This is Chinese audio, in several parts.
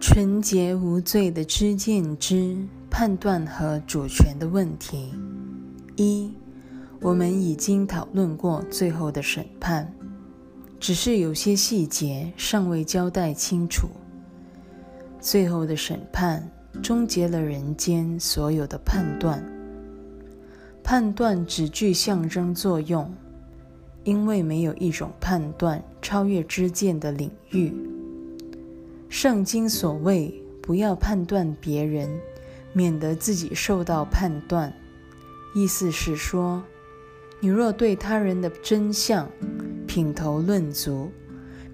纯洁无罪的知见之判断和主权的问题。一，我们已经讨论过最后的审判，只是有些细节尚未交代清楚。最后的审判终结了人间所有的判断，判断只具象征作用，因为没有一种判断超越知见的领域。圣经所谓“不要判断别人，免得自己受到判断”，意思是说，你若对他人的真相品头论足，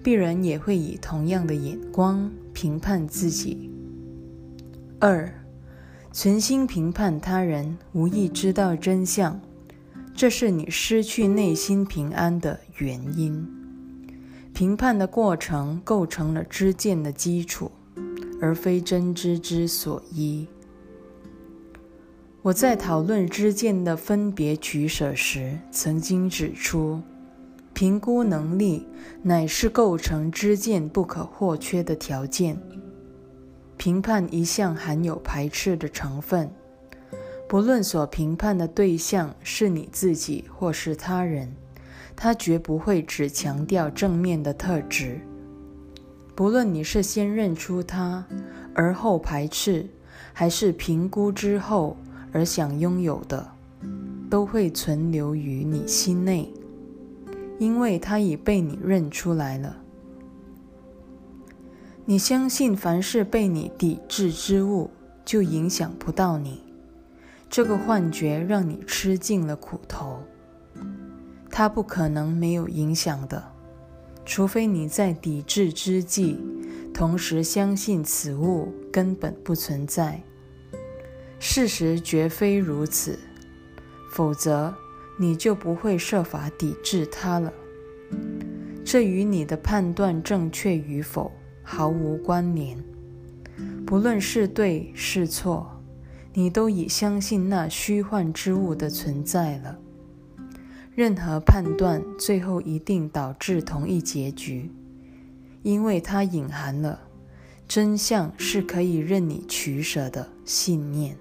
必然也会以同样的眼光评判自己。二，存心评判他人，无意知道真相，这是你失去内心平安的原因。评判的过程构成了知见的基础，而非真知之所依。我在讨论知见的分别取舍时，曾经指出，评估能力乃是构成知见不可或缺的条件。评判一向含有排斥的成分，不论所评判的对象是你自己或是他人。他绝不会只强调正面的特质，不论你是先认出他而后排斥，还是评估之后而想拥有的，都会存留于你心内，因为他已被你认出来了。你相信凡是被你抵制之物就影响不到你，这个幻觉让你吃尽了苦头。它不可能没有影响的，除非你在抵制之际，同时相信此物根本不存在。事实绝非如此，否则你就不会设法抵制它了。这与你的判断正确与否毫无关联。不论是对是错，你都已相信那虚幻之物的存在了。任何判断最后一定导致同一结局，因为它隐含了真相是可以任你取舍的信念。